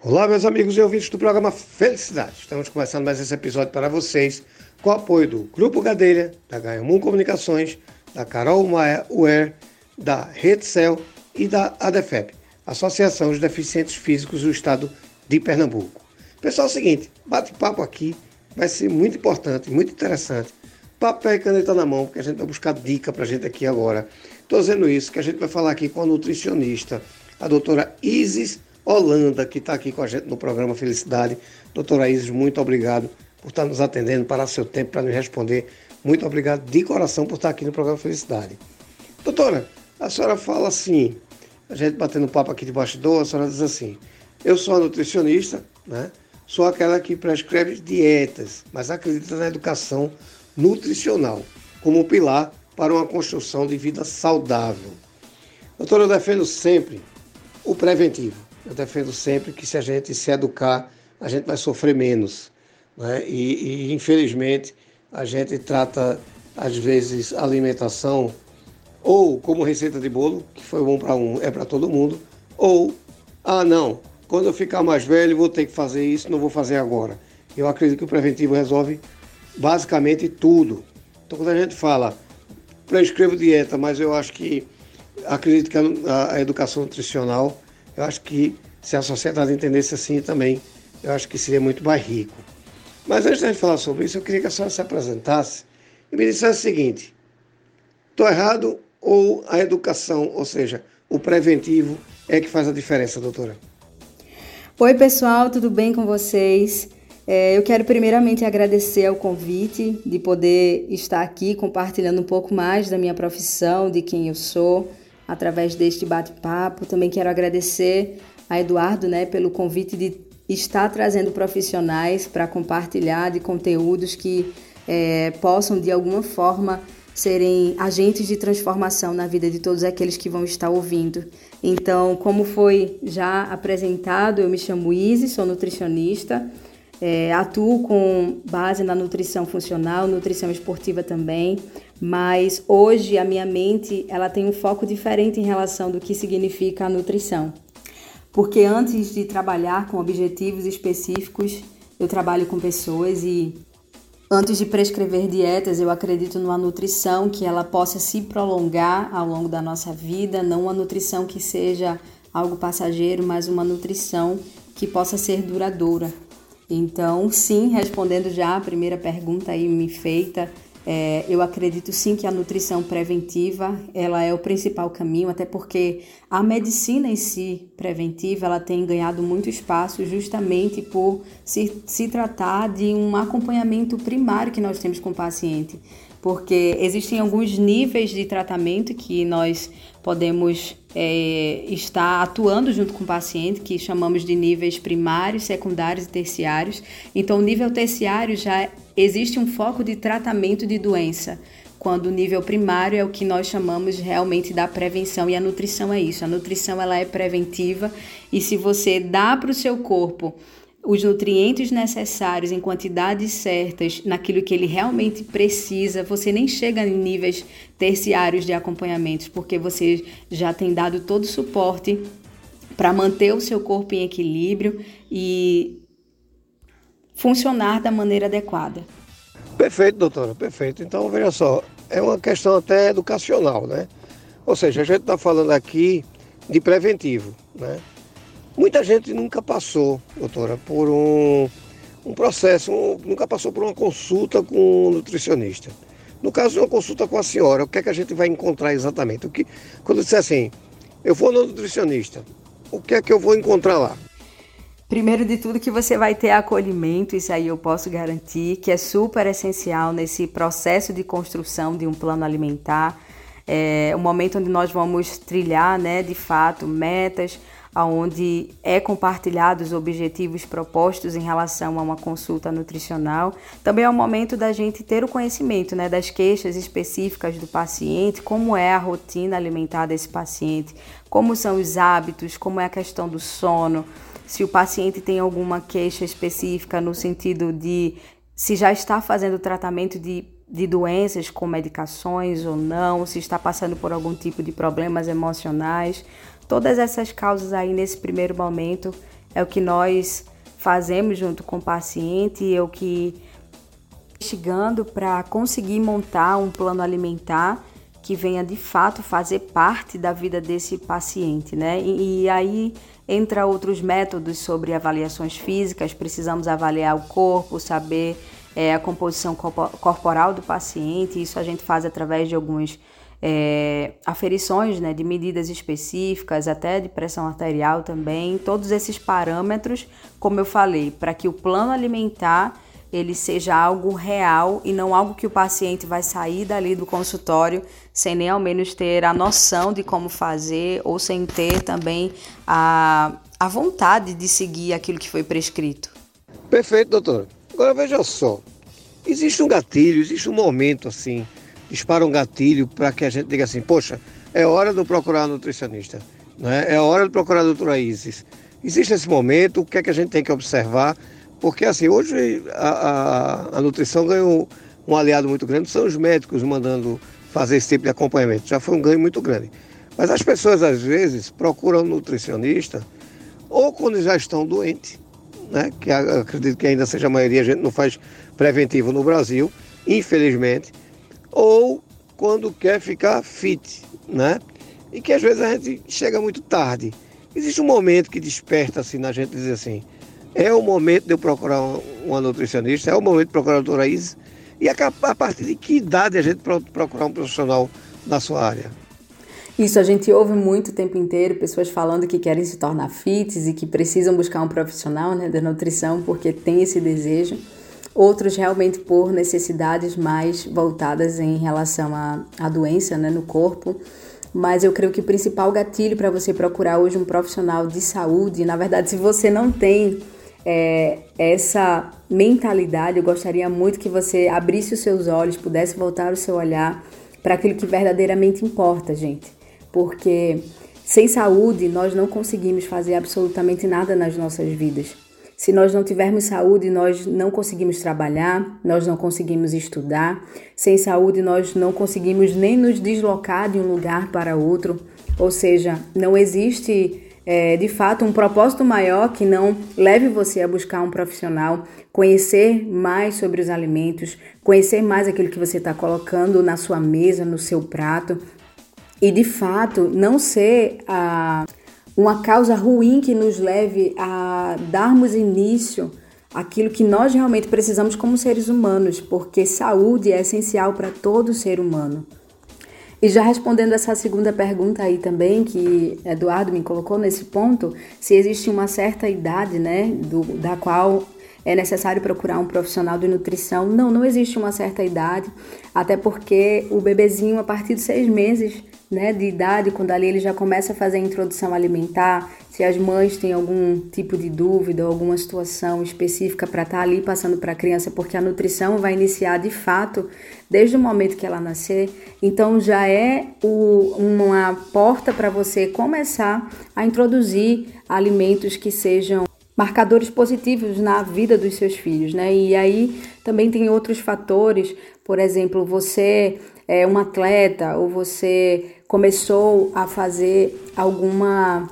Olá, meus amigos e ouvintes do programa Felicidade. Estamos começando mais esse episódio para vocês com o apoio do Grupo Gadelha, da Ganhamum Comunicações, da Carol Maia Uer, da Redcel e da ADEFEP, Associação de Deficientes Físicos do Estado de Pernambuco. Pessoal, é o seguinte, bate-papo aqui vai ser muito importante, muito interessante. Papel e caneta na mão, porque a gente vai buscar dica para a gente aqui agora. Estou dizendo isso, que a gente vai falar aqui com a nutricionista, a doutora Isis Holanda, que está aqui com a gente no programa Felicidade. Doutora Isis, muito obrigado por estar nos atendendo, parar seu tempo para nos responder. Muito obrigado de coração por estar aqui no programa Felicidade. Doutora, a senhora fala assim, a gente batendo papo aqui de bastidor, a senhora diz assim, eu sou a nutricionista, né? sou aquela que prescreve dietas, mas acredita na educação nutricional como pilar para uma construção de vida saudável. Doutora, eu defendo sempre o preventivo. Eu defendo sempre que se a gente se educar, a gente vai sofrer menos. Né? E, e infelizmente, a gente trata, às vezes, alimentação ou como receita de bolo, que foi bom para um, é para todo mundo, ou, ah, não, quando eu ficar mais velho vou ter que fazer isso, não vou fazer agora. Eu acredito que o preventivo resolve basicamente tudo. Então, quando a gente fala, prescrevo dieta, mas eu acho que acredito que a, a educação nutricional eu acho que se a sociedade entendesse assim também, eu acho que seria muito mais rico. Mas antes de falar sobre isso, eu queria que a senhora se apresentasse e me dissesse o seguinte: estou errado ou a educação, ou seja, o preventivo, é que faz a diferença, doutora? Oi, pessoal, tudo bem com vocês? É, eu quero primeiramente agradecer ao convite de poder estar aqui compartilhando um pouco mais da minha profissão, de quem eu sou através deste bate-papo. Também quero agradecer a Eduardo né, pelo convite de estar trazendo profissionais para compartilhar de conteúdos que é, possam, de alguma forma, serem agentes de transformação na vida de todos aqueles que vão estar ouvindo. Então, como foi já apresentado, eu me chamo Izzy, sou nutricionista, é, atuo com base na nutrição funcional, nutrição esportiva também mas hoje a minha mente ela tem um foco diferente em relação do que significa a nutrição. Porque antes de trabalhar com objetivos específicos, eu trabalho com pessoas e antes de prescrever dietas, eu acredito numa nutrição que ela possa se prolongar ao longo da nossa vida, não uma nutrição que seja algo passageiro, mas uma nutrição que possa ser duradoura. Então, sim, respondendo já a primeira pergunta aí me feita, é, eu acredito sim que a nutrição preventiva ela é o principal caminho, até porque a medicina em si preventiva ela tem ganhado muito espaço justamente por se, se tratar de um acompanhamento primário que nós temos com o paciente porque existem alguns níveis de tratamento que nós podemos é, estar atuando junto com o paciente, que chamamos de níveis primários, secundários e terciários. Então, o nível terciário já existe um foco de tratamento de doença, quando o nível primário é o que nós chamamos realmente da prevenção e a nutrição é isso. A nutrição ela é preventiva e se você dá para o seu corpo os nutrientes necessários em quantidades certas, naquilo que ele realmente precisa, você nem chega em níveis terciários de acompanhamento, porque você já tem dado todo o suporte para manter o seu corpo em equilíbrio e funcionar da maneira adequada. Perfeito, doutora, perfeito. Então, veja só, é uma questão até educacional, né? Ou seja, a gente está falando aqui de preventivo, né? Muita gente nunca passou, doutora, por um, um processo, um, nunca passou por uma consulta com um nutricionista. No caso de uma consulta com a senhora, o que é que a gente vai encontrar exatamente? O que, quando disser assim, eu vou no nutricionista, o que é que eu vou encontrar lá? Primeiro de tudo que você vai ter acolhimento, isso aí eu posso garantir, que é super essencial nesse processo de construção de um plano alimentar. É momento onde nós vamos trilhar, né, de fato, metas, onde é compartilhado os objetivos propostos em relação a uma consulta nutricional. Também é o momento da gente ter o conhecimento né, das queixas específicas do paciente, como é a rotina alimentar desse paciente, como são os hábitos, como é a questão do sono, se o paciente tem alguma queixa específica no sentido de se já está fazendo tratamento de de doenças com medicações ou não, se está passando por algum tipo de problemas emocionais. Todas essas causas aí nesse primeiro momento é o que nós fazemos junto com o paciente, é o que investigando para conseguir montar um plano alimentar que venha de fato fazer parte da vida desse paciente, né? E, e, aí entra outros métodos sobre avaliações físicas, precisamos avaliar o corpo, saber é, a composição corporal do paciente, isso a gente faz através de algumas é, aferições né, de medidas específicas, até de pressão arterial também, todos esses parâmetros, como eu falei, para que o plano alimentar ele seja algo real e não algo que o paciente vai sair dali do consultório sem nem ao menos ter a noção de como fazer ou sem ter também a, a vontade de seguir aquilo que foi prescrito. Perfeito, doutor. Agora veja só, existe um gatilho, existe um momento assim, dispara um gatilho para que a gente diga assim, poxa, é hora de procurar um nutricionista, né? é hora de procurar a doutora Isis. Existe esse momento, o que é que a gente tem que observar porque assim, hoje a, a, a nutrição ganhou um aliado muito grande, são os médicos mandando fazer esse tipo de acompanhamento. Já foi um ganho muito grande. Mas as pessoas às vezes procuram um nutricionista ou quando já estão doentes, né? Que acredito que ainda seja a maioria, a gente não faz preventivo no Brasil, infelizmente, ou quando quer ficar fit, né? E que às vezes a gente chega muito tarde. Existe um momento que desperta assim na gente dizer assim, é o momento de eu procurar uma nutricionista, é o momento de procurar a doutora Isis. E a, a partir de que idade a gente procurar um profissional na sua área? Isso, a gente ouve muito o tempo inteiro pessoas falando que querem se tornar fits e que precisam buscar um profissional né, da nutrição porque tem esse desejo. Outros realmente por necessidades mais voltadas em relação à, à doença né, no corpo. Mas eu creio que o principal gatilho para você procurar hoje um profissional de saúde, na verdade, se você não tem é, essa mentalidade, eu gostaria muito que você abrisse os seus olhos, pudesse voltar o seu olhar para aquilo que verdadeiramente importa, gente. Porque sem saúde nós não conseguimos fazer absolutamente nada nas nossas vidas. Se nós não tivermos saúde, nós não conseguimos trabalhar, nós não conseguimos estudar. Sem saúde, nós não conseguimos nem nos deslocar de um lugar para outro. Ou seja, não existe é, de fato um propósito maior que não leve você a buscar um profissional, conhecer mais sobre os alimentos, conhecer mais aquilo que você está colocando na sua mesa, no seu prato e de fato não ser a, uma causa ruim que nos leve a darmos início àquilo que nós realmente precisamos como seres humanos, porque saúde é essencial para todo ser humano. E já respondendo essa segunda pergunta aí também, que Eduardo me colocou nesse ponto, se existe uma certa idade, né, do, da qual é necessário procurar um profissional de nutrição. Não, não existe uma certa idade, até porque o bebezinho, a partir de seis meses, né, de idade, quando ali ele já começa a fazer a introdução alimentar, se as mães têm algum tipo de dúvida ou alguma situação específica para estar tá ali passando para a criança, porque a nutrição vai iniciar de fato desde o momento que ela nascer, então já é o, uma porta para você começar a introduzir alimentos que sejam marcadores positivos na vida dos seus filhos, né? E aí também tem outros fatores, por exemplo, você é um atleta ou você começou a fazer alguma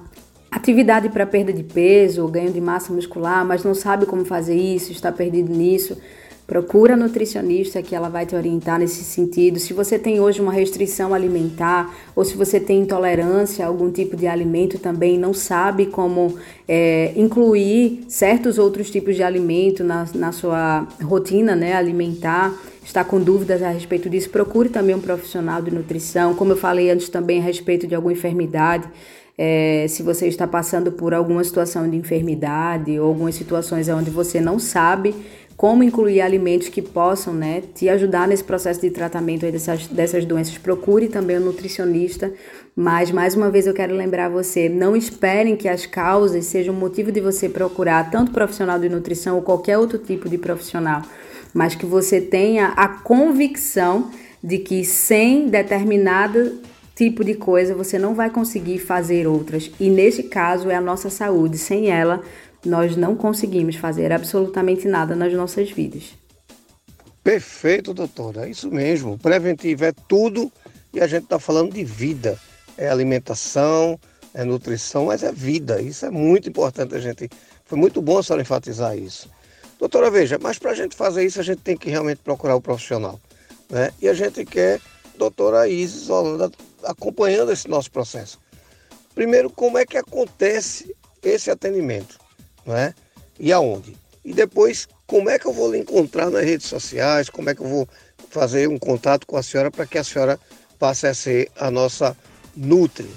atividade para perda de peso ganho de massa muscular, mas não sabe como fazer isso, está perdido nisso, procura a nutricionista que ela vai te orientar nesse sentido. Se você tem hoje uma restrição alimentar ou se você tem intolerância a algum tipo de alimento também, não sabe como é, incluir certos outros tipos de alimento na, na sua rotina né, alimentar está com dúvidas a respeito disso, procure também um profissional de nutrição. Como eu falei antes também a respeito de alguma enfermidade, é, se você está passando por alguma situação de enfermidade ou algumas situações onde você não sabe como incluir alimentos que possam né, te ajudar nesse processo de tratamento dessas, dessas doenças, procure também um nutricionista. Mas, mais uma vez, eu quero lembrar você: não esperem que as causas sejam motivo de você procurar tanto profissional de nutrição ou qualquer outro tipo de profissional mas que você tenha a convicção de que sem determinado tipo de coisa você não vai conseguir fazer outras. E nesse caso é a nossa saúde. Sem ela, nós não conseguimos fazer absolutamente nada nas nossas vidas. Perfeito, doutora. É isso mesmo. Preventivo é tudo e a gente está falando de vida. É alimentação, é nutrição, mas é vida. Isso é muito importante a gente Foi muito bom a senhora enfatizar isso. Doutora, veja, mas para a gente fazer isso, a gente tem que realmente procurar o profissional. Né? E a gente quer doutora Isis Holanda acompanhando esse nosso processo. Primeiro, como é que acontece esse atendimento? Né? E aonde? E depois, como é que eu vou lhe encontrar nas redes sociais? Como é que eu vou fazer um contato com a senhora para que a senhora passe a ser a nossa Nutri?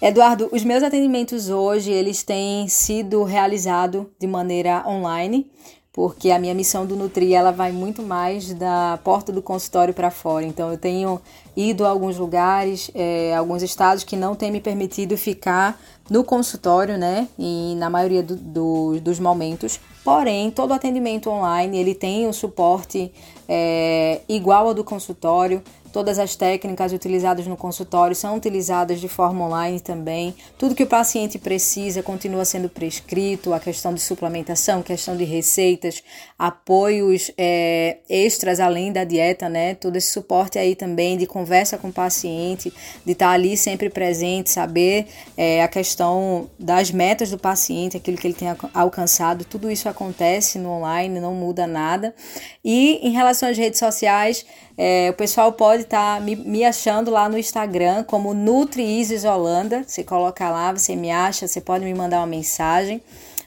Eduardo, os meus atendimentos hoje, eles têm sido realizados de maneira online, porque a minha missão do Nutri, ela vai muito mais da porta do consultório para fora. Então, eu tenho ido a alguns lugares, é, alguns estados que não têm me permitido ficar no consultório, né, e na maioria do, do, dos momentos. Porém, todo atendimento online, ele tem um suporte é, igual ao do consultório, Todas as técnicas utilizadas no consultório são utilizadas de forma online também. Tudo que o paciente precisa continua sendo prescrito, a questão de suplementação, questão de receitas, apoios é, extras além da dieta, né? Todo esse suporte aí também de conversa com o paciente, de estar ali sempre presente, saber é, a questão das metas do paciente, aquilo que ele tem alcançado, tudo isso acontece no online, não muda nada. E em relação às redes sociais, é, o pessoal pode tá me, me, achando lá no Instagram como NutriIsis Holanda. Você coloca lá, você me acha, você pode me mandar uma mensagem.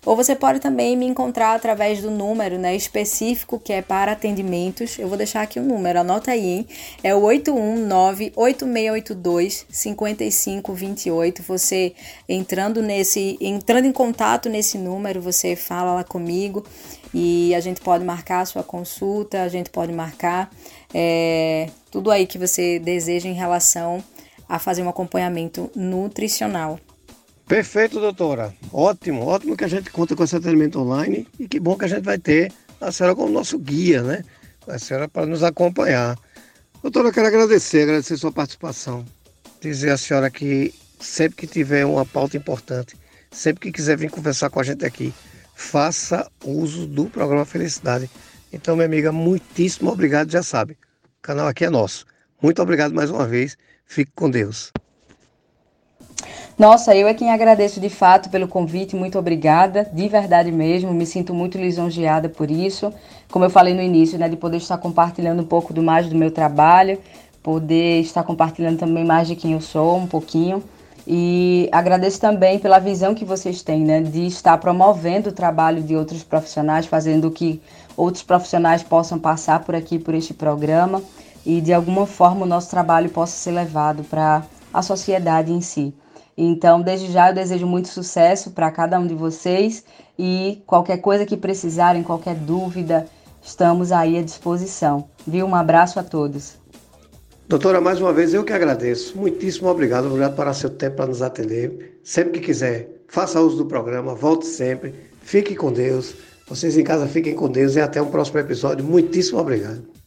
Ou você pode também me encontrar através do número né, específico que é para atendimentos. Eu vou deixar aqui o um número, anota aí, hein? É o 819-8682-5528. Você entrando nesse, entrando em contato nesse número, você fala lá comigo e a gente pode marcar a sua consulta, a gente pode marcar é, tudo aí que você deseja em relação a fazer um acompanhamento nutricional. Perfeito, doutora. Ótimo, ótimo que a gente conta com esse atendimento online e que bom que a gente vai ter a senhora como nosso guia, né? A senhora para nos acompanhar. Doutora, eu quero agradecer, agradecer sua participação. Dizer à senhora que sempre que tiver uma pauta importante, sempre que quiser vir conversar com a gente aqui, faça uso do programa Felicidade então, minha amiga, muitíssimo obrigado, já sabe. O canal aqui é nosso. Muito obrigado mais uma vez. Fique com Deus. Nossa, eu é quem agradeço de fato pelo convite, muito obrigada, de verdade mesmo, me sinto muito lisonjeada por isso. Como eu falei no início, né, de poder estar compartilhando um pouco do mais do meu trabalho, poder estar compartilhando também mais de quem eu sou, um pouquinho. E agradeço também pela visão que vocês têm, né, de estar promovendo o trabalho de outros profissionais, fazendo que outros profissionais possam passar por aqui, por este programa e de alguma forma o nosso trabalho possa ser levado para a sociedade em si. Então, desde já eu desejo muito sucesso para cada um de vocês e qualquer coisa que precisarem, qualquer dúvida, estamos aí à disposição. Viu? Um abraço a todos. Doutora, mais uma vez eu que agradeço. Muitíssimo obrigado. Obrigado por seu tempo para nos atender. Sempre que quiser, faça uso do programa, volte sempre. Fique com Deus. Vocês em casa fiquem com Deus e até um próximo episódio. Muitíssimo obrigado.